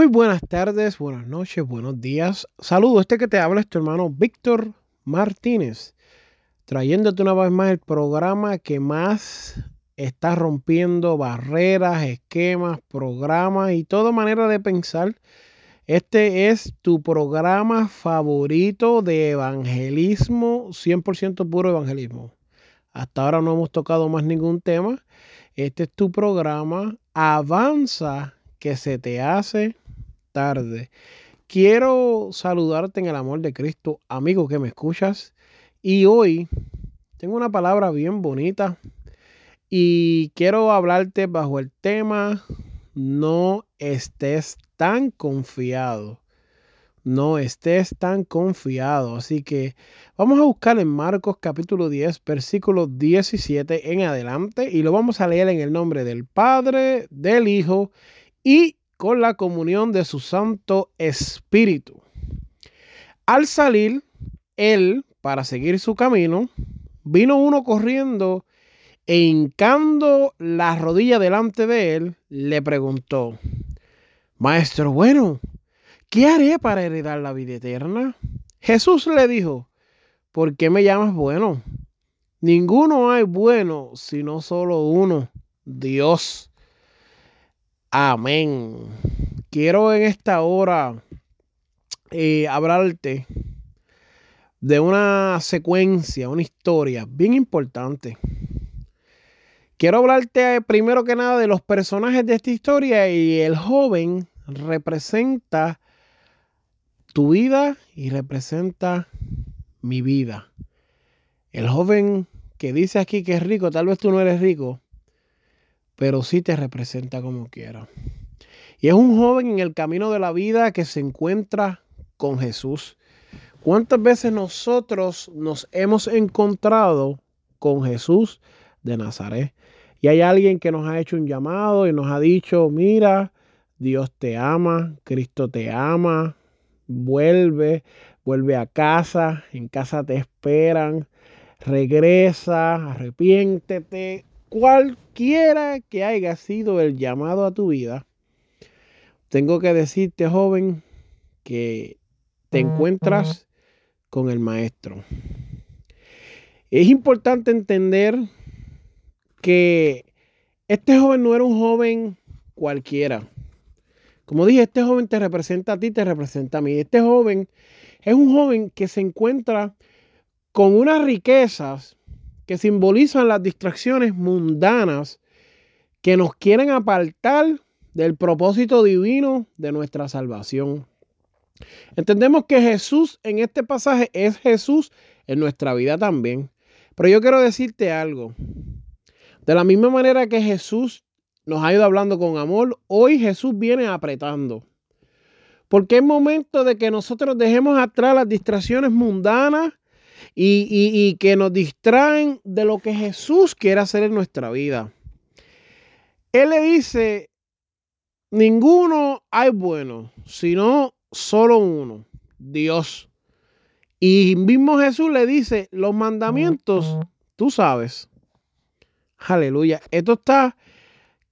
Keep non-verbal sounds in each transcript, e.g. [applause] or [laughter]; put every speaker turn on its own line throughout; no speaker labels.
Muy buenas tardes, buenas noches, buenos días. Saludos, este que te habla es tu hermano Víctor Martínez, trayéndote una vez más el programa que más está rompiendo barreras, esquemas, programas y toda manera de pensar. Este es tu programa favorito de evangelismo, 100% puro evangelismo. Hasta ahora no hemos tocado más ningún tema. Este es tu programa. Avanza que se te hace tarde. Quiero saludarte en el amor de Cristo, amigo que me escuchas. Y hoy tengo una palabra bien bonita y quiero hablarte bajo el tema no estés tan confiado. No estés tan confiado. Así que vamos a buscar en Marcos capítulo 10, versículo 17 en adelante y lo vamos a leer en el nombre del Padre, del Hijo y con la comunión de su Santo Espíritu. Al salir él para seguir su camino, vino uno corriendo e hincando la rodilla delante de él, le preguntó, Maestro bueno, ¿qué haré para heredar la vida eterna? Jesús le dijo, ¿por qué me llamas bueno? Ninguno hay bueno, sino solo uno, Dios. Amén. Quiero en esta hora eh, hablarte de una secuencia, una historia bien importante. Quiero hablarte primero que nada de los personajes de esta historia y el joven representa tu vida y representa mi vida. El joven que dice aquí que es rico, tal vez tú no eres rico, pero sí te representa como quiera. Y es un joven en el camino de la vida que se encuentra con Jesús. ¿Cuántas veces nosotros nos hemos encontrado con Jesús de Nazaret? Y hay alguien que nos ha hecho un llamado y nos ha dicho, mira, Dios te ama, Cristo te ama, vuelve, vuelve a casa, en casa te esperan, regresa, arrepiéntete, cualquiera que haya sido el llamado a tu vida, tengo que decirte, joven, que te encuentras con el maestro. Es importante entender que este joven no era un joven cualquiera. Como dije, este joven te representa a ti, te representa a mí. Este joven es un joven que se encuentra con unas riquezas que simbolizan las distracciones mundanas que nos quieren apartar del propósito divino de nuestra salvación. Entendemos que Jesús en este pasaje es Jesús en nuestra vida también. Pero yo quiero decirte algo. De la misma manera que Jesús nos ha ido hablando con amor, hoy Jesús viene apretando. Porque es momento de que nosotros dejemos atrás las distracciones mundanas y, que nos distraen de lo que Jesús quiere hacer en nuestra vida. Él le dice, ninguno hay bueno, sino solo uno, Dios. Y mismo Jesús le dice, los mandamientos, tú sabes. Aleluya. Esto está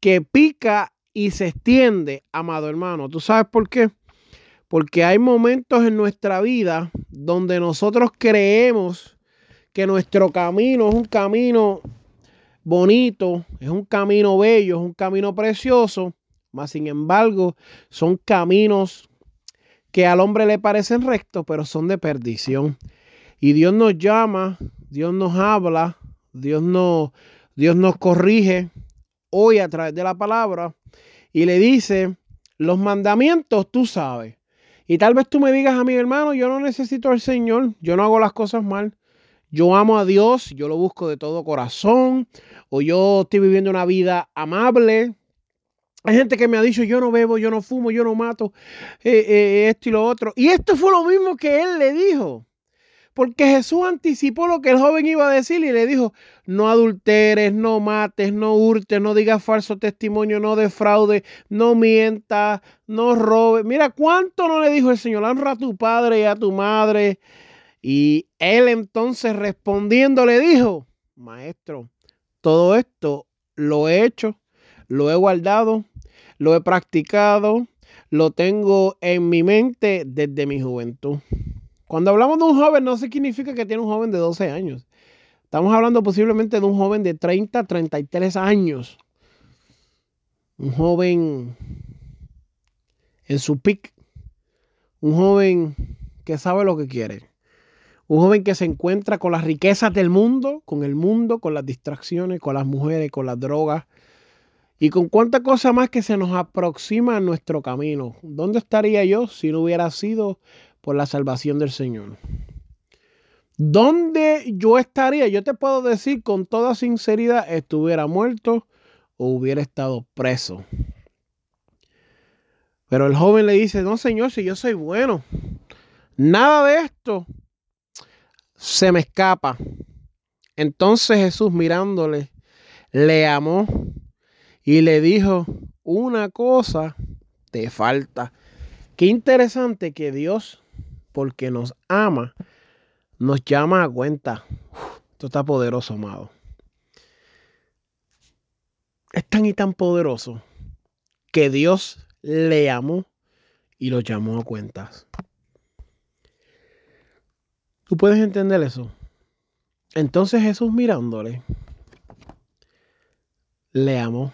que pica y se extiende, amado hermano. ¿Tú sabes por qué? Porque hay momentos en nuestra vida donde nosotros creemos que nuestro camino es un camino bonito, es un camino bello, es un camino precioso, mas sin embargo son caminos que al hombre le parecen rectos, pero son de perdición. Y Dios nos llama, Dios nos habla, Dios nos, Dios nos corrige hoy a través de la palabra y le dice, los mandamientos tú sabes. Y tal vez tú me digas a mi hermano, yo no necesito al Señor, yo no hago las cosas mal. Yo amo a Dios, yo lo busco de todo corazón, o yo estoy viviendo una vida amable. Hay gente que me ha dicho, yo no bebo, yo no fumo, yo no mato, eh, eh, esto y lo otro. Y esto fue lo mismo que él le dijo. Porque Jesús anticipó lo que el joven iba a decir y le dijo, no adulteres, no mates, no hurtes, no digas falso testimonio, no defraude, no mientas, no robes. Mira, ¿cuánto no le dijo el Señor? Honra a tu padre y a tu madre. Y él entonces respondiendo le dijo, maestro, todo esto lo he hecho, lo he guardado, lo he practicado, lo tengo en mi mente desde mi juventud. Cuando hablamos de un joven no significa que tiene un joven de 12 años. Estamos hablando posiblemente de un joven de 30, 33 años. Un joven en su pic. Un joven que sabe lo que quiere. Un joven que se encuentra con las riquezas del mundo, con el mundo, con las distracciones, con las mujeres, con las drogas y con cuánta cosa más que se nos aproxima a nuestro camino. ¿Dónde estaría yo si no hubiera sido por la salvación del Señor. ¿Dónde yo estaría? Yo te puedo decir con toda sinceridad, estuviera muerto o hubiera estado preso. Pero el joven le dice, no Señor, si yo soy bueno, nada de esto se me escapa. Entonces Jesús mirándole, le amó y le dijo, una cosa te falta. Qué interesante que Dios porque nos ama, nos llama a cuenta. esto está poderoso, amado. Es tan y tan poderoso que Dios le amó y lo llamó a cuentas. ¿Tú puedes entender eso? Entonces Jesús mirándole, le amó.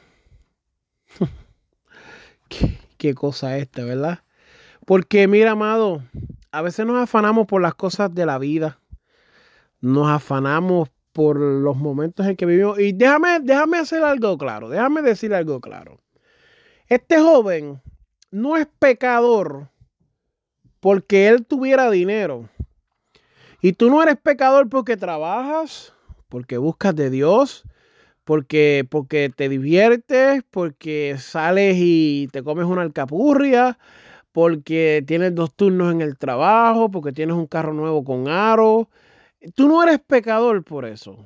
[laughs] ¿Qué, qué cosa esta, ¿verdad? Porque mira, amado, a veces nos afanamos por las cosas de la vida. Nos afanamos por los momentos en que vivimos. Y déjame, déjame hacer algo claro. Déjame decir algo claro. Este joven no es pecador porque él tuviera dinero. Y tú no eres pecador porque trabajas, porque buscas de Dios, porque, porque te diviertes, porque sales y te comes una alcapurria, porque tienes dos turnos en el trabajo, porque tienes un carro nuevo con aro. Tú no eres pecador por eso,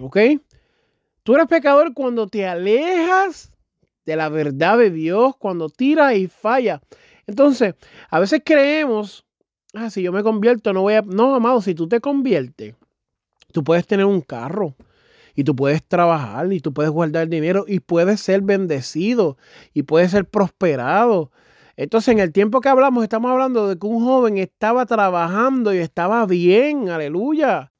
¿ok? Tú eres pecador cuando te alejas de la verdad de Dios, cuando tiras y falla. Entonces, a veces creemos, ah, si yo me convierto, no voy a... No, amado, si tú te conviertes, tú puedes tener un carro y tú puedes trabajar y tú puedes guardar dinero y puedes ser bendecido y puedes ser prosperado entonces, en el tiempo que hablamos, estamos hablando de que un joven estaba trabajando y estaba bien, aleluya.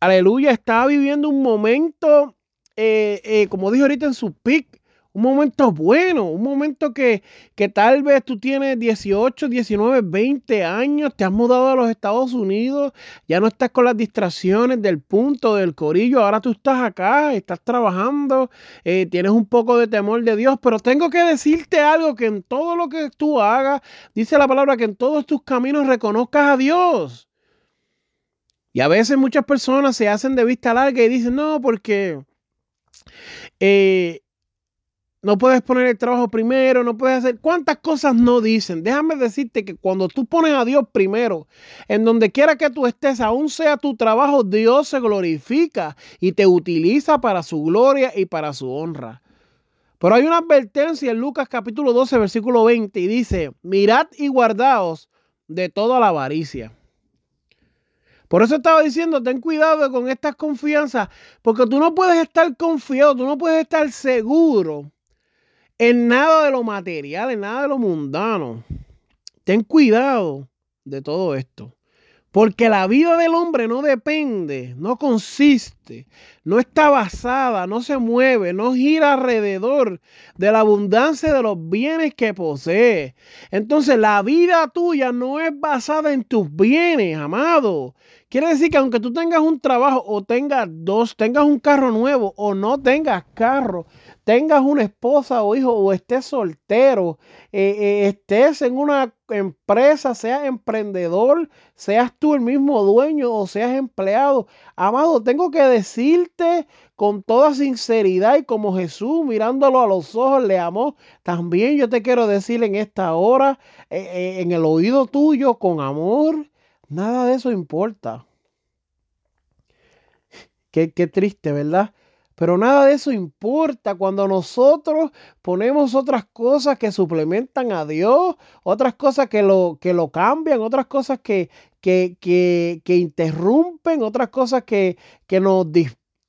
Aleluya, estaba viviendo un momento, eh, eh, como dije ahorita en su pic, un momento bueno, un momento que, que, tal vez tú tienes 18, 19, 20 años, te has mudado a los Estados Unidos, ya no estás con las distracciones del punto, del corillo, ahora tú estás acá, estás trabajando, eh, tienes un poco de temor de Dios, pero tengo que decirte algo, que en todo lo que tú hagas, dice la palabra, que en todos tus caminos reconozcas a Dios. Y a veces muchas personas se hacen de vista larga y dicen, no, porque... Eh, no puedes poner el trabajo primero, no puedes hacer cuántas cosas no dicen. Déjame decirte que cuando tú pones a Dios primero, en donde quiera que tú estés, aún sea tu trabajo, Dios se glorifica y te utiliza para su gloria y para su honra. Pero hay una advertencia en Lucas capítulo 12, versículo 20 y dice, mirad y guardaos de toda la avaricia. Por eso estaba diciendo, ten cuidado con estas confianzas, porque tú no puedes estar confiado, tú no puedes estar seguro en nada de lo material, en nada de lo mundano. Ten cuidado de todo esto. Porque la vida del hombre no depende, no consiste, no está basada, no se mueve, no gira alrededor de la abundancia de los bienes que posee. Entonces la vida tuya no es basada en tus bienes, amado. Quiere decir que aunque tú tengas un trabajo o tengas dos, tengas un carro nuevo o no tengas carro, tengas una esposa o hijo o estés soltero, eh, eh, estés en una empresa, seas emprendedor, seas tú el mismo dueño o seas empleado. Amado, tengo que decirte con toda sinceridad y como Jesús mirándolo a los ojos le amó, también yo te quiero decir en esta hora, eh, en el oído tuyo, con amor, nada de eso importa. Qué, qué triste, ¿verdad? Pero nada de eso importa. Cuando nosotros ponemos otras cosas que suplementan a Dios, otras cosas que lo, que lo cambian, otras cosas que, que, que, que interrumpen, otras cosas que, que nos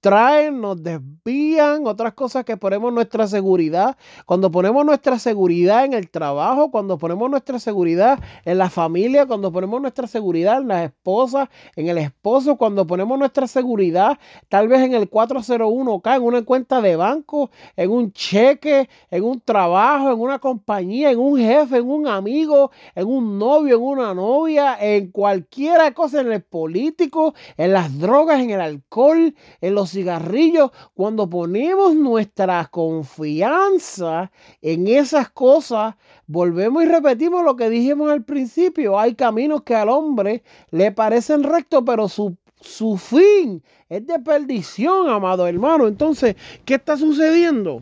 traen, nos desvían, otras cosas que ponemos nuestra seguridad. Cuando ponemos nuestra seguridad en el trabajo, cuando ponemos nuestra seguridad en la familia, cuando ponemos nuestra seguridad en las esposas, en el esposo, cuando ponemos nuestra seguridad tal vez en el 401k, en una cuenta de banco, en un cheque, en un trabajo, en una compañía, en un jefe, en un amigo, en un novio, en una novia, en cualquier cosa, en el político, en las drogas, en el alcohol, en los cigarrillos, cuando ponemos nuestra confianza en esas cosas, volvemos y repetimos lo que dijimos al principio. Hay caminos que al hombre le parecen rectos, pero su, su fin es de perdición, amado hermano. Entonces, ¿qué está sucediendo?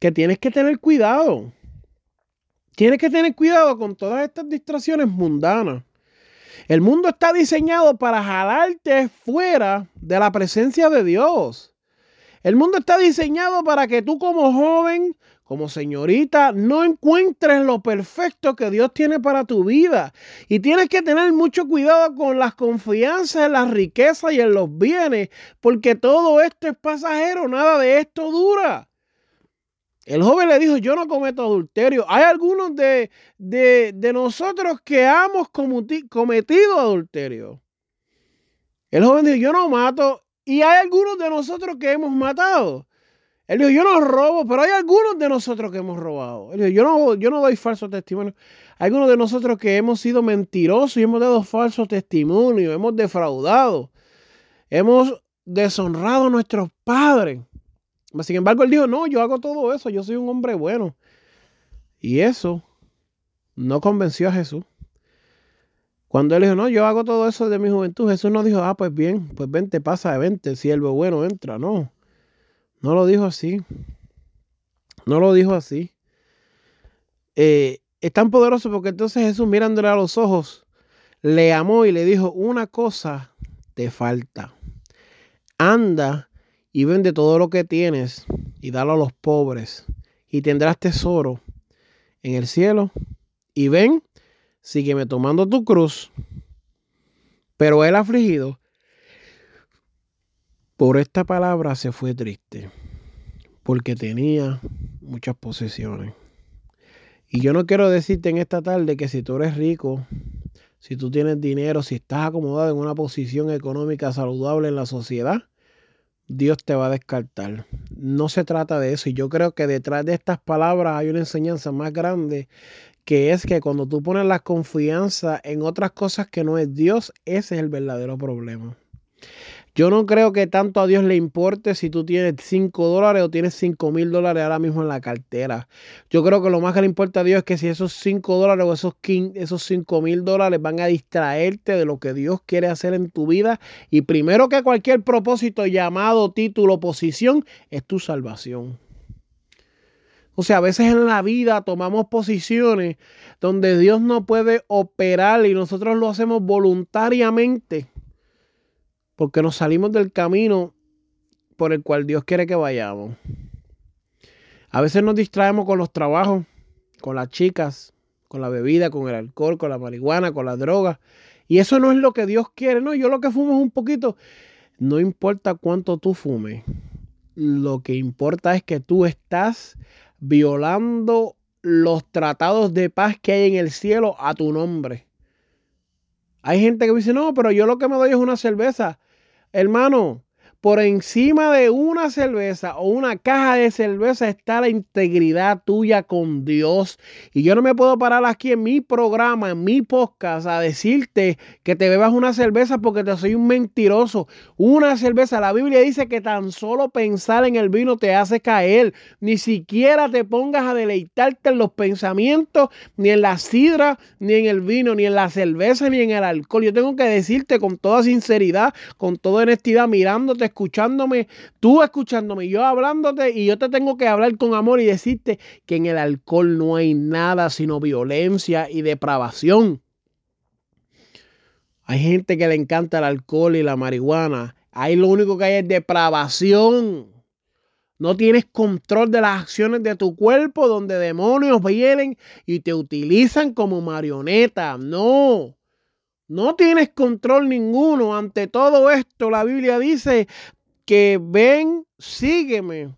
Que tienes que tener cuidado. Tienes que tener cuidado con todas estas distracciones mundanas. El mundo está diseñado para jalarte fuera de la presencia de Dios. El mundo está diseñado para que tú como joven, como señorita, no encuentres lo perfecto que Dios tiene para tu vida. Y tienes que tener mucho cuidado con las confianzas en las riquezas y en los bienes, porque todo esto es pasajero, nada de esto dura. El joven le dijo, yo no cometo adulterio. Hay algunos de, nosotros que hemos cometido adulterio. El joven dijo, yo no mato. Y hay algunos de nosotros que hemos matado. Él dijo, yo no robo, pero hay algunos de nosotros que hemos robado. Él dijo, yo no, yo no doy falso testimonio. Hay algunos de nosotros que hemos sido mentirosos y hemos dado falso testimonio, hemos defraudado, hemos deshonrado a nuestros padres. Sin embargo, él dijo, no, yo hago todo eso, yo soy un hombre bueno. Y eso no convenció a Jesús. Cuando él dijo, no, yo hago todo eso de mi juventud, Jesús no dijo, ah, pues bien, pues vente, pasa, vente, siervo bueno, entra. No, no lo dijo así. No lo dijo así. Eh, es tan poderoso porque entonces Jesús mirándole a los ojos, le amó y le dijo, una cosa te falta. Anda y vende todo lo que tienes y dalo a los pobres y tendrás tesoro en el cielo. Y ven, sígueme tomando tu cruz. Pero él afligido por esta palabra se fue triste porque tenía muchas posesiones. Y yo no quiero decirte en esta tarde que si tú eres rico, si tú tienes dinero, si estás acomodado en una posición económica saludable en la sociedad, Dios te va a descartar. No se trata de eso. Y yo creo que detrás de estas palabras hay una enseñanza más grande, que es que cuando tú pones la confianza en otras cosas que no es Dios, ese es el verdadero problema. Yo no creo que tanto a Dios le importe si tú tienes 5 dólares o tienes 5 mil dólares ahora mismo en la cartera. Yo creo que lo más que le importa a Dios es que si esos 5 dólares o esos, esos 5 mil dólares van a distraerte de lo que Dios quiere hacer en tu vida. Y primero que cualquier propósito, llamado, título, posición, es tu salvación. O sea, a veces en la vida tomamos posiciones donde Dios no puede operar y nosotros lo hacemos voluntariamente porque nos salimos del camino por el cual Dios quiere que vayamos. A veces nos distraemos con los trabajos, con las chicas, con la bebida, con el alcohol, con la marihuana, con la droga. Y eso no es lo que Dios quiere. No, yo lo que fumo es un poquito. No importa cuánto tú fumes. Lo que importa es que tú estás violando los tratados de paz que hay en el cielo a tu nombre. Hay gente que dice, no, pero yo lo que me doy es una cerveza. Hermano, por encima de una cerveza o una caja de cerveza está la integridad tuya con Dios. Y yo no me puedo parar aquí en mi programa, en mi podcast, a decirte que te bebas una cerveza porque te soy un mentiroso. Una cerveza, la Biblia dice que tan solo pensar en el vino te hace caer. Ni siquiera te pongas a deleitarte en los pensamientos, ni en la sidra, ni en el vino, ni en la cerveza, ni en el alcohol. Yo tengo que decirte con toda sinceridad, con toda honestidad, mirándote, escuchándome, tú escuchándome, yo hablándote y yo te tengo que hablar con amor y decirte que en el alcohol no hay nada sino violencia y depravación. Hay gente que le encanta el alcohol y la marihuana. Ahí lo único que hay es depravación. No tienes control de las acciones de tu cuerpo donde demonios vienen y te utilizan como marioneta. No. No tienes control ninguno. Ante todo esto, la Biblia dice que ven, sígueme.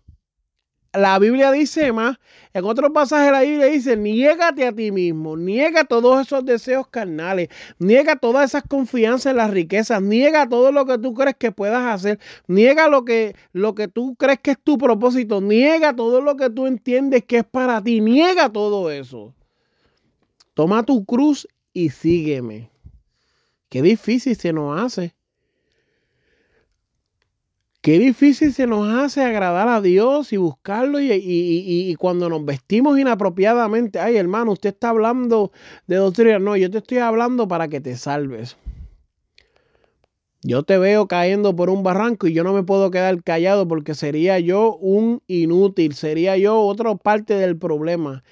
La Biblia dice más, en otro pasaje la Biblia dice, niégate a ti mismo, niega todos esos deseos carnales, niega todas esas confianzas en las riquezas, niega todo lo que tú crees que puedas hacer, niega lo que, lo que tú crees que es tu propósito, niega todo lo que tú entiendes que es para ti, niega todo eso. Toma tu cruz y sígueme. Qué difícil se nos hace. Qué difícil se nos hace agradar a Dios y buscarlo y, cuando nos vestimos inapropiadamente, ay hermano, usted está hablando de doctrina. No, yo te estoy hablando para que te salves. Yo te veo cayendo por un barranco y yo no me puedo quedar callado porque sería yo un inútil, sería yo otra parte del problema.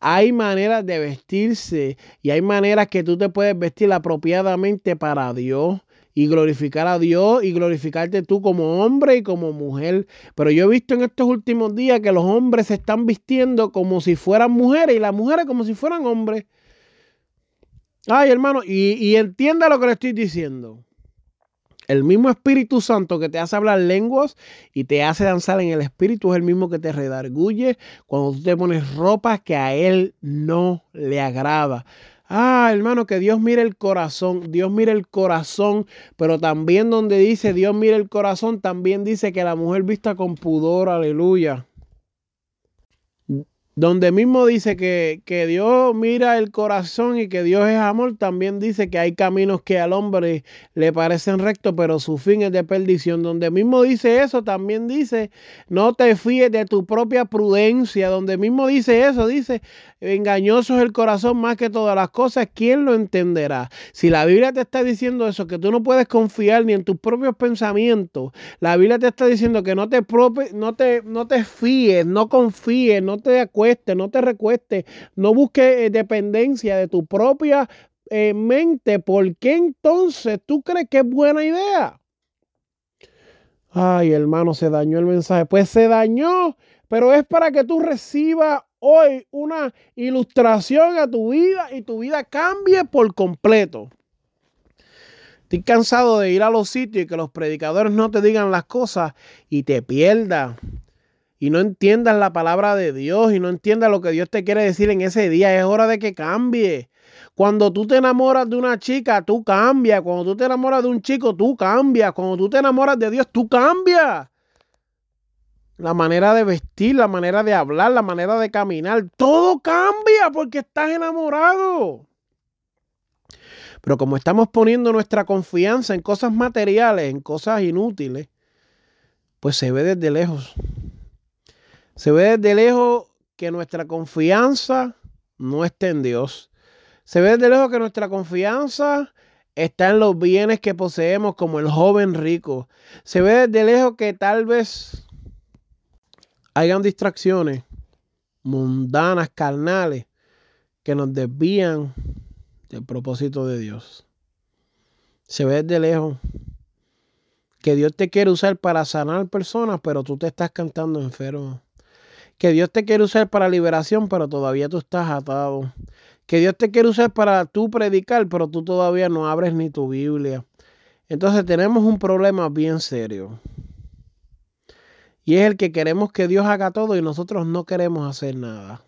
Hay maneras de vestirse y hay maneras que tú te puedes vestir apropiadamente para Dios y glorificar a Dios y glorificarte tú como hombre y como mujer. Pero yo he visto en estos últimos días que los hombres se están vistiendo como si fueran mujeres y las mujeres como si fueran hombres. Ay, hermano, y, entienda lo que le estoy diciendo. El mismo Espíritu Santo que te hace hablar lenguas y te hace danzar en el Espíritu es el mismo que te redarguye cuando tú te pones ropa que a Él no le agrada. Ah, hermano, que Dios mire el corazón, Dios mire el corazón, pero también donde dice Dios mire el corazón, también dice que la mujer vista con pudor, aleluya donde mismo dice que, que, Dios mira el corazón y que Dios es amor, también dice que hay caminos que al hombre le parecen rectos, pero su fin es de perdición. Donde mismo dice eso, también dice, no te fíes de tu propia prudencia. Donde mismo dice eso, dice, engañoso es el corazón más que todas las cosas, ¿quién lo entenderá? Si la Biblia te está diciendo eso, que tú no puedes confiar ni en tus propios pensamientos, la Biblia te está diciendo que no te, no te, no te fíes, no confíes, no te acuerdes no te recueste, no busque eh, dependencia de tu propia eh, mente. ¿Por qué entonces tú crees que es buena idea? Ay, hermano, se dañó el mensaje. Pues se dañó, pero es para que tú recibas hoy una ilustración a tu vida y tu vida cambie por completo. Estoy cansado de ir a los sitios y que los predicadores no te digan las cosas y te pierdas y no entiendas la palabra de Dios y no entiendas lo que Dios te quiere decir en ese día, es hora de que cambie. Cuando tú te enamoras de una chica, tú cambias. Cuando tú te enamoras de un chico, tú cambias. Cuando tú te enamoras de Dios, tú cambias. La manera de vestir, la manera de hablar, la manera de caminar, todo cambia porque estás enamorado. Pero como estamos poniendo nuestra confianza en cosas materiales, en cosas inútiles, pues se ve desde lejos. Se ve desde lejos que nuestra confianza no está en Dios. Se ve desde lejos que nuestra confianza está en los bienes que poseemos como el joven rico. Se ve desde lejos que tal vez hayan distracciones mundanas, carnales, que nos desvían del propósito de Dios. Se ve desde lejos que Dios te quiere usar para sanar personas, pero tú te estás cantando enfermo que Dios te quiere usar para liberación, pero todavía tú estás atado. Que Dios te quiere usar para tú predicar, pero tú todavía no abres ni tu Biblia. Entonces tenemos un problema bien serio. Y es el que queremos que Dios haga todo y nosotros no queremos hacer nada.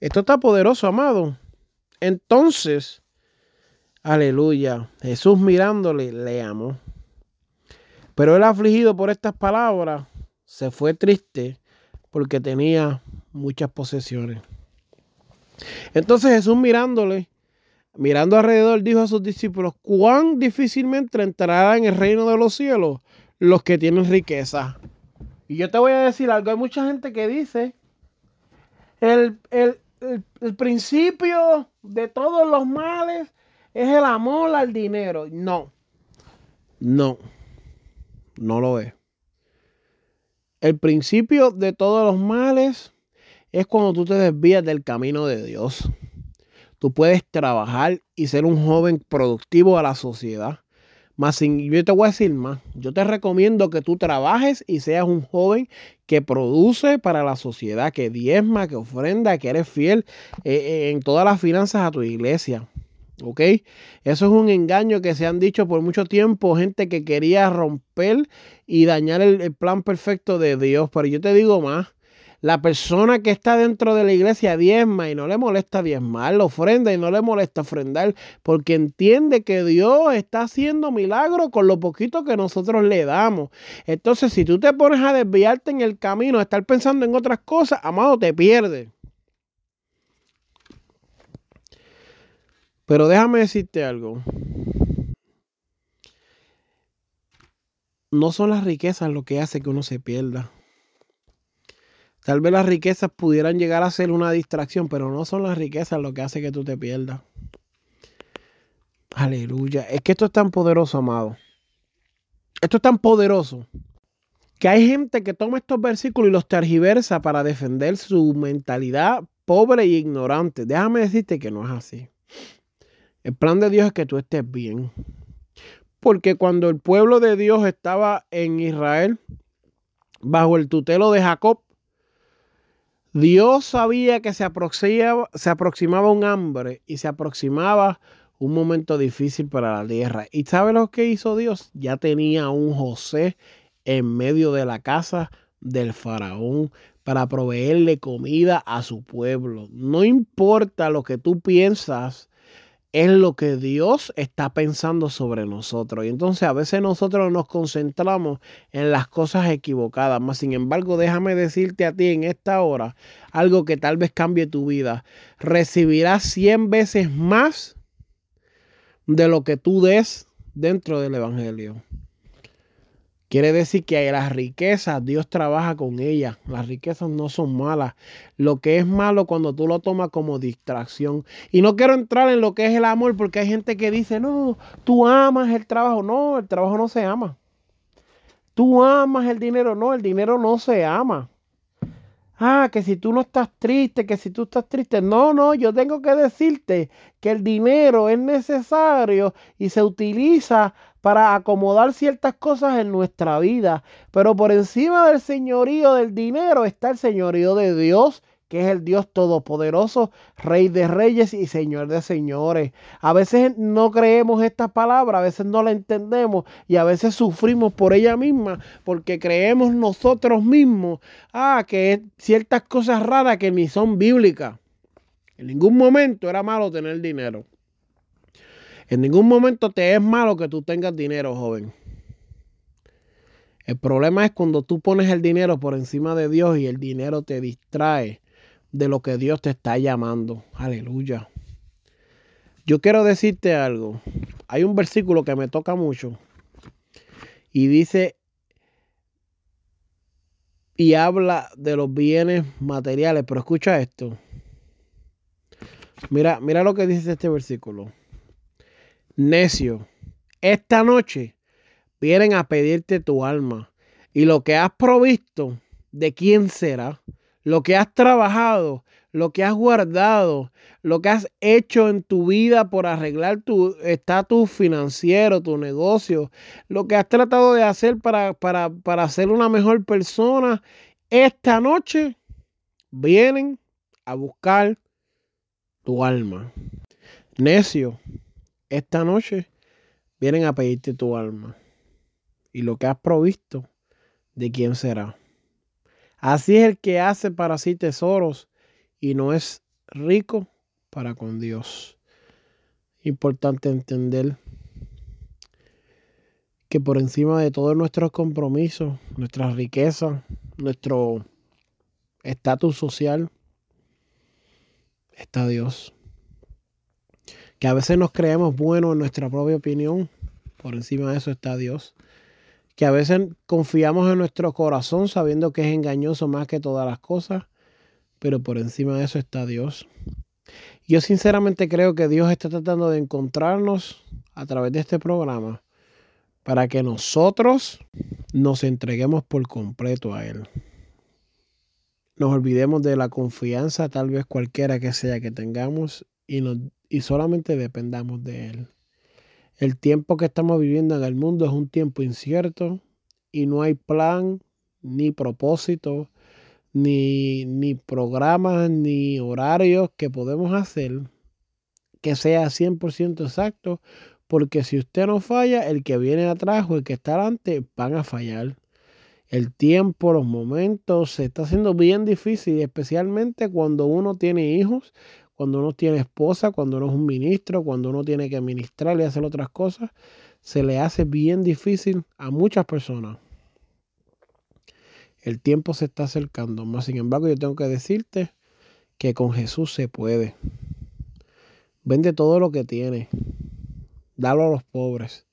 Esto está poderoso, amado. Entonces, aleluya. Jesús mirándole, le amo. Pero él afligido por estas palabras, se fue triste porque tenía muchas posesiones. Entonces Jesús mirándole, mirando alrededor, dijo a sus discípulos, cuán difícilmente entrarán en el reino de los cielos los que tienen riqueza. Y yo te voy a decir algo, hay mucha gente que dice, el, el principio de todos los males es el amor al dinero. No, no, no lo es. El principio de todos los males es cuando tú te desvías del camino de Dios. Tú puedes trabajar y ser un joven productivo a la sociedad. Más sin, yo te voy a decir más. Yo te recomiendo que tú trabajes y seas un joven que produce para la sociedad, que diezma, que ofrenda, que eres fiel eh, eh, en todas las finanzas a tu iglesia. ¿Ok? Eso es un engaño que se han dicho por mucho tiempo, gente que quería romper y dañar el, plan perfecto de Dios. Pero yo te digo más, la persona que está dentro de la iglesia diezma y no le molesta diezmar, lo ofrenda y no le molesta ofrendar, porque entiende que Dios está haciendo milagros con lo poquito que nosotros le damos. Entonces, si tú te pones a desviarte en el camino, a estar pensando en otras cosas, amado, te pierdes. Pero déjame decirte algo. No son las riquezas lo que hace que uno se pierda. Tal vez las riquezas pudieran llegar a ser una distracción, pero no son las riquezas lo que hace que tú te pierdas. Aleluya. Es que esto es tan poderoso, amado. Esto es tan poderoso que hay gente que toma estos versículos y los tergiversa para defender su mentalidad pobre e ignorante. Déjame decirte que no es así. El plan de Dios es que tú estés bien. Porque cuando el pueblo de Dios estaba en Israel, bajo el tutelo de Jacob, Dios sabía que se aproximaba, se aproximaba un hambre y se aproximaba un momento difícil para la tierra. ¿Y sabe lo que hizo Dios? Ya tenía un José en medio de la casa del faraón para proveerle comida a su pueblo. No importa lo que tú piensas es lo que Dios está pensando sobre nosotros. Y entonces a veces nosotros nos concentramos en las cosas equivocadas. Mas sin embargo, déjame decirte a ti en esta hora algo que tal vez cambie tu vida. Recibirás 100 veces más de lo que tú des dentro del Evangelio. Quiere decir que las riquezas, Dios trabaja con ellas. Las riquezas no son malas. Lo que es malo cuando tú lo tomas como distracción. Y no quiero entrar en lo que es el amor porque hay gente que dice, no, tú amas el trabajo. No, el trabajo no se ama. Tú amas el dinero. No, el dinero no se ama. Ah, que si tú no estás triste, que si tú estás triste. No, no, yo tengo que decirte que el dinero es necesario y se utiliza para acomodar ciertas cosas en nuestra vida. Pero por encima del señorío del dinero está el señorío de Dios que es el Dios todopoderoso, Rey de reyes y Señor de señores. A veces no creemos esta palabra, a veces no la entendemos y a veces sufrimos por ella misma porque creemos nosotros mismos, ah, que ciertas cosas raras que ni son bíblicas. En ningún momento era malo tener dinero. En ningún momento te es malo que tú tengas dinero, joven. El problema es cuando tú pones el dinero por encima de Dios y el dinero te distrae de lo que Dios te está llamando. Aleluya. Yo quiero decirte algo. Hay un versículo que me toca mucho y dice y habla de los bienes materiales, pero escucha esto. Mira, mira lo que dice este versículo necio, esta noche vienen a pedirte tu alma y lo que has provisto, ¿de quién será? Lo que has trabajado, lo que has guardado, lo que has hecho en tu vida por arreglar tu estatus financiero, tu negocio, lo que has tratado de hacer para, para, para ser una mejor persona, esta noche vienen a buscar tu alma. Necio, esta noche vienen a pedirte tu alma. Y lo que has provisto, ¿de quién será? Así es el que hace para sí tesoros y no es rico para con Dios. Importante entender que por encima de todos nuestros compromisos, nuestra riqueza, nuestro estatus social, está Dios. Que a veces nos creemos buenos en nuestra propia opinión, por encima de eso está Dios. Que a veces confiamos en nuestro corazón sabiendo que es engañoso más que todas las cosas, pero por encima de eso está Dios. Yo sinceramente creo que Dios está tratando de encontrarnos a través de este programa para que nosotros nos entreguemos por completo a Él. Nos olvidemos de la confianza, tal vez cualquiera que sea que tengamos, y, y solamente dependamos de Él. El tiempo que estamos viviendo en el mundo es un tiempo incierto y no hay plan, ni propósito, ni, ni programas, ni horarios que podemos hacer que sea 100% exacto porque si usted no falla, el que viene atrás o el que está adelante van a fallar. El tiempo, los momentos, se está haciendo bien difícil, especialmente cuando uno tiene hijos, cuando uno tiene esposa, cuando uno es un ministro, cuando uno tiene que administrar y hacer otras cosas, se le hace bien difícil a muchas personas. El tiempo se está acercando, más sin embargo yo tengo que decirte que con Jesús se puede. Vende todo lo que tiene dalo a los pobres.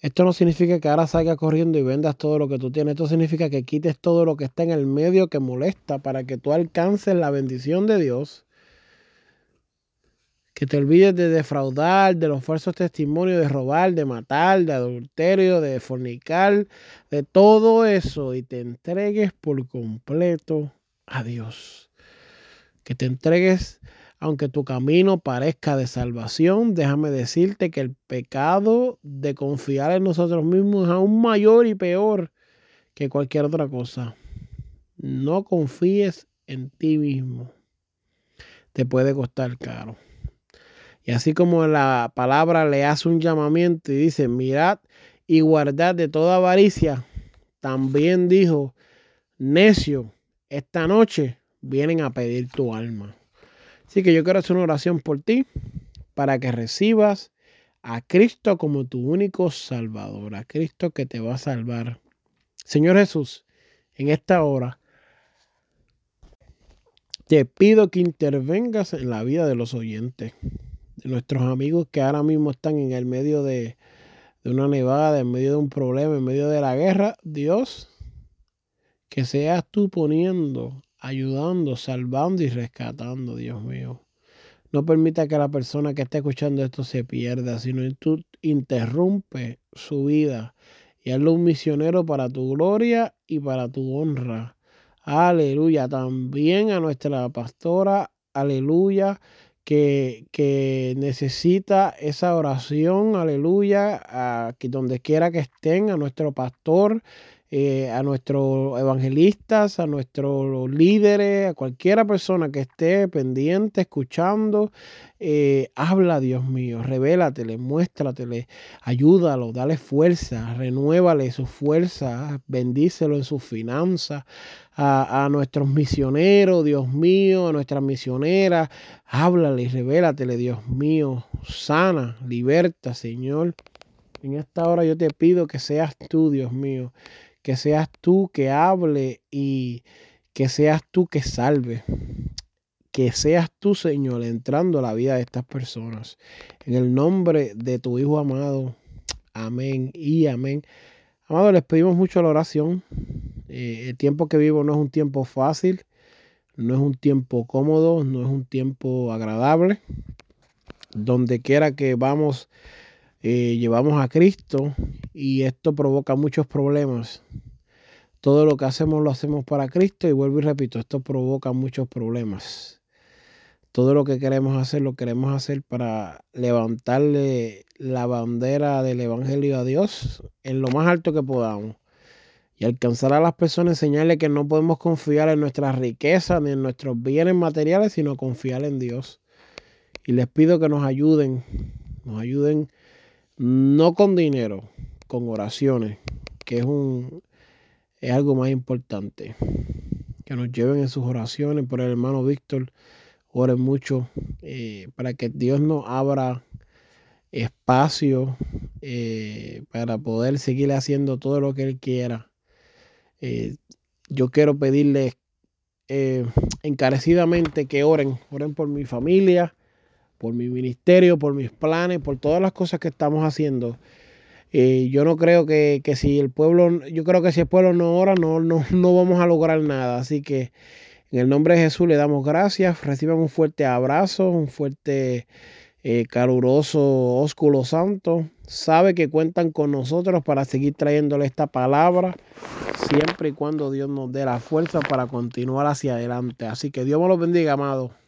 Esto no significa que ahora salgas corriendo y vendas todo lo que tú tienes. Esto significa que quites todo lo que está en el medio que molesta para que tú alcances la bendición de Dios. Que te olvides de defraudar, de los falsos testimonios, de robar, de matar, de adulterio, de fornicar, de todo eso y te entregues por completo a Dios. Que te entregues aunque tu camino parezca de salvación, déjame decirte que el pecado de confiar en nosotros mismos es aún mayor y peor que cualquier otra cosa. No confíes en ti mismo. Te puede costar caro. Y así como la palabra le hace un llamamiento y dice, mirad y guardad de toda avaricia, también dijo, necio, esta noche vienen a pedir tu alma. Así que yo quiero hacer una oración por ti para que recibas a Cristo como tu único Salvador, a Cristo que te va a salvar. Señor Jesús, en esta hora te pido que intervengas en la vida de los oyentes, de nuestros amigos que ahora mismo están en el medio de, de una nevada, en medio de un problema, en medio de la guerra. Dios, que seas tú poniendo ayudando, salvando y rescatando, Dios mío. No permita que la persona que esté escuchando esto se pierda, sino tú interrumpe su vida y hazlo un misionero para tu gloria y para tu honra. Aleluya. También a nuestra pastora, aleluya, que, que necesita esa oración, aleluya, a que donde quiera que estén, a nuestro pastor eh, a nuestros evangelistas, a nuestros líderes, a cualquiera persona que esté pendiente, escuchando, eh, habla, Dios mío, revélatele, muéstratele, ayúdalo, dale fuerza, renuévale su fuerza, bendícelo en sus finanzas, a, a, nuestros misioneros, Dios mío, a nuestras misioneras, háblale y revélatele, Dios mío, sana, liberta, Señor. En esta hora yo te pido que seas tú, Dios mío, que seas tú que hable y que seas tú que salve. Que seas tú, Señor, entrando a la vida de estas personas. En el nombre de tu Hijo amado. Amén y amén. Amado, les pedimos mucho la oración. Eh, el tiempo que vivo no es un tiempo fácil, no es un tiempo cómodo, no es un tiempo agradable. Donde quiera que vamos, eh, llevamos a Cristo y esto provoca muchos problemas. Todo lo que hacemos lo hacemos para Cristo y vuelvo y repito, esto provoca muchos problemas. Todo lo que queremos hacer lo queremos hacer para levantarle la bandera del Evangelio a Dios en lo más alto que podamos y alcanzar a las personas, enseñarles que no podemos confiar en nuestras riquezas ni en nuestros bienes materiales, sino confiar en Dios. Y les pido que nos ayuden, nos ayuden no con dinero, con oraciones, que es un es algo más importante. Que nos lleven en sus oraciones por el hermano Víctor. Oren mucho eh, para que Dios nos abra espacio eh, para poder seguir haciendo todo lo que Él quiera. Eh, yo quiero pedirles encarecidamente que oren, oren por mi familia, por mi ministerio, por mis planes, por todas las cosas que estamos haciendo. yo no creo que, que, si el pueblo, yo creo que si el pueblo no ora, no, no, [laughs] no vamos a lograr nada. Así que en el nombre de Jesús le damos gracias. Reciban un fuerte abrazo, un fuerte eh, caluroso ósculo santo. Sabe que cuentan con nosotros para seguir trayéndole esta palabra, siempre y cuando Dios nos dé la fuerza para continuar hacia adelante. Así que Dios me los bendiga, amado.